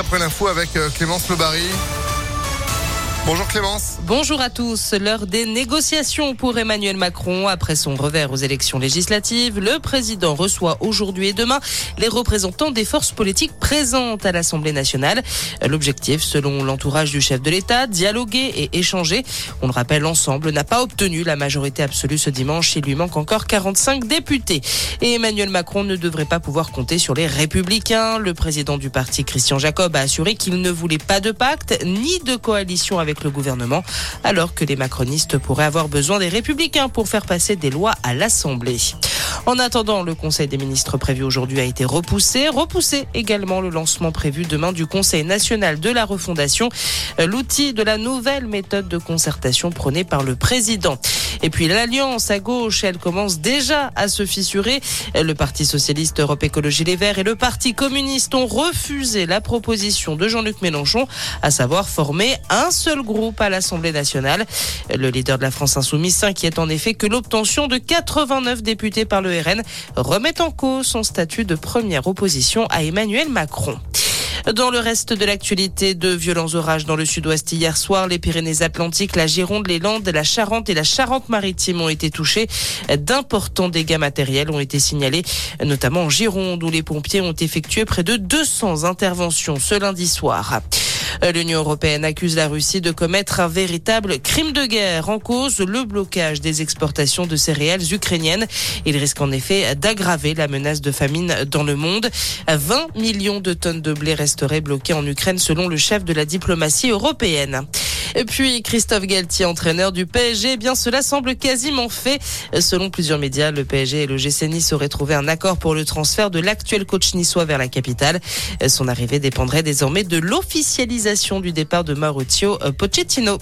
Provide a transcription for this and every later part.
après l'info avec euh, Clémence Lebary. Bonjour Clémence. Bonjour à tous. L'heure des négociations pour Emmanuel Macron. Après son revers aux élections législatives, le président reçoit aujourd'hui et demain les représentants des forces politiques présentes à l'Assemblée nationale. L'objectif, selon l'entourage du chef de l'État, dialoguer et échanger. On le rappelle, l'ensemble n'a pas obtenu la majorité absolue ce dimanche. Il lui manque encore 45 députés. Et Emmanuel Macron ne devrait pas pouvoir compter sur les républicains. Le président du parti, Christian Jacob, a assuré qu'il ne voulait pas de pacte ni de coalition avec le gouvernement, alors que les macronistes pourraient avoir besoin des républicains pour faire passer des lois à l'Assemblée. En attendant, le Conseil des ministres prévu aujourd'hui a été repoussé. Repoussé également le lancement prévu demain du Conseil national de la refondation, l'outil de la nouvelle méthode de concertation prônée par le président. Et puis l'alliance à gauche, elle commence déjà à se fissurer. Le Parti socialiste Europe Écologie Les Verts et le Parti communiste ont refusé la proposition de Jean-Luc Mélenchon, à savoir former un seul groupe à l'Assemblée nationale. Le leader de la France insoumise s'inquiète en effet que l'obtention de 89 députés par le RN remette en cause son statut de première opposition à Emmanuel Macron. Dans le reste de l'actualité, de violents orages dans le sud-ouest hier soir, les Pyrénées-Atlantiques, la Gironde, les Landes, la Charente et la Charente-Maritime ont été touchés. D'importants dégâts matériels ont été signalés, notamment en Gironde, où les pompiers ont effectué près de 200 interventions ce lundi soir. L'Union européenne accuse la Russie de commettre un véritable crime de guerre en cause le blocage des exportations de céréales ukrainiennes. Il risque en effet d'aggraver la menace de famine dans le monde. 20 millions de tonnes de blé resteraient bloquées en Ukraine selon le chef de la diplomatie européenne. Et puis Christophe Galtier, entraîneur du PSG, eh bien cela semble quasiment fait. Selon plusieurs médias, le PSG et le GC Nice auraient trouvé un accord pour le transfert de l'actuel coach niçois vers la capitale. Son arrivée dépendrait désormais de l'officialisation du départ de Mauricio Pochettino.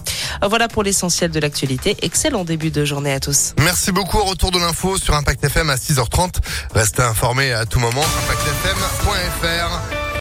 Voilà pour l'essentiel de l'actualité. Excellent début de journée à tous. Merci beaucoup. Retour de l'info sur Impact FM à 6h30. Restez informés à tout moment. ImpactFM.fr.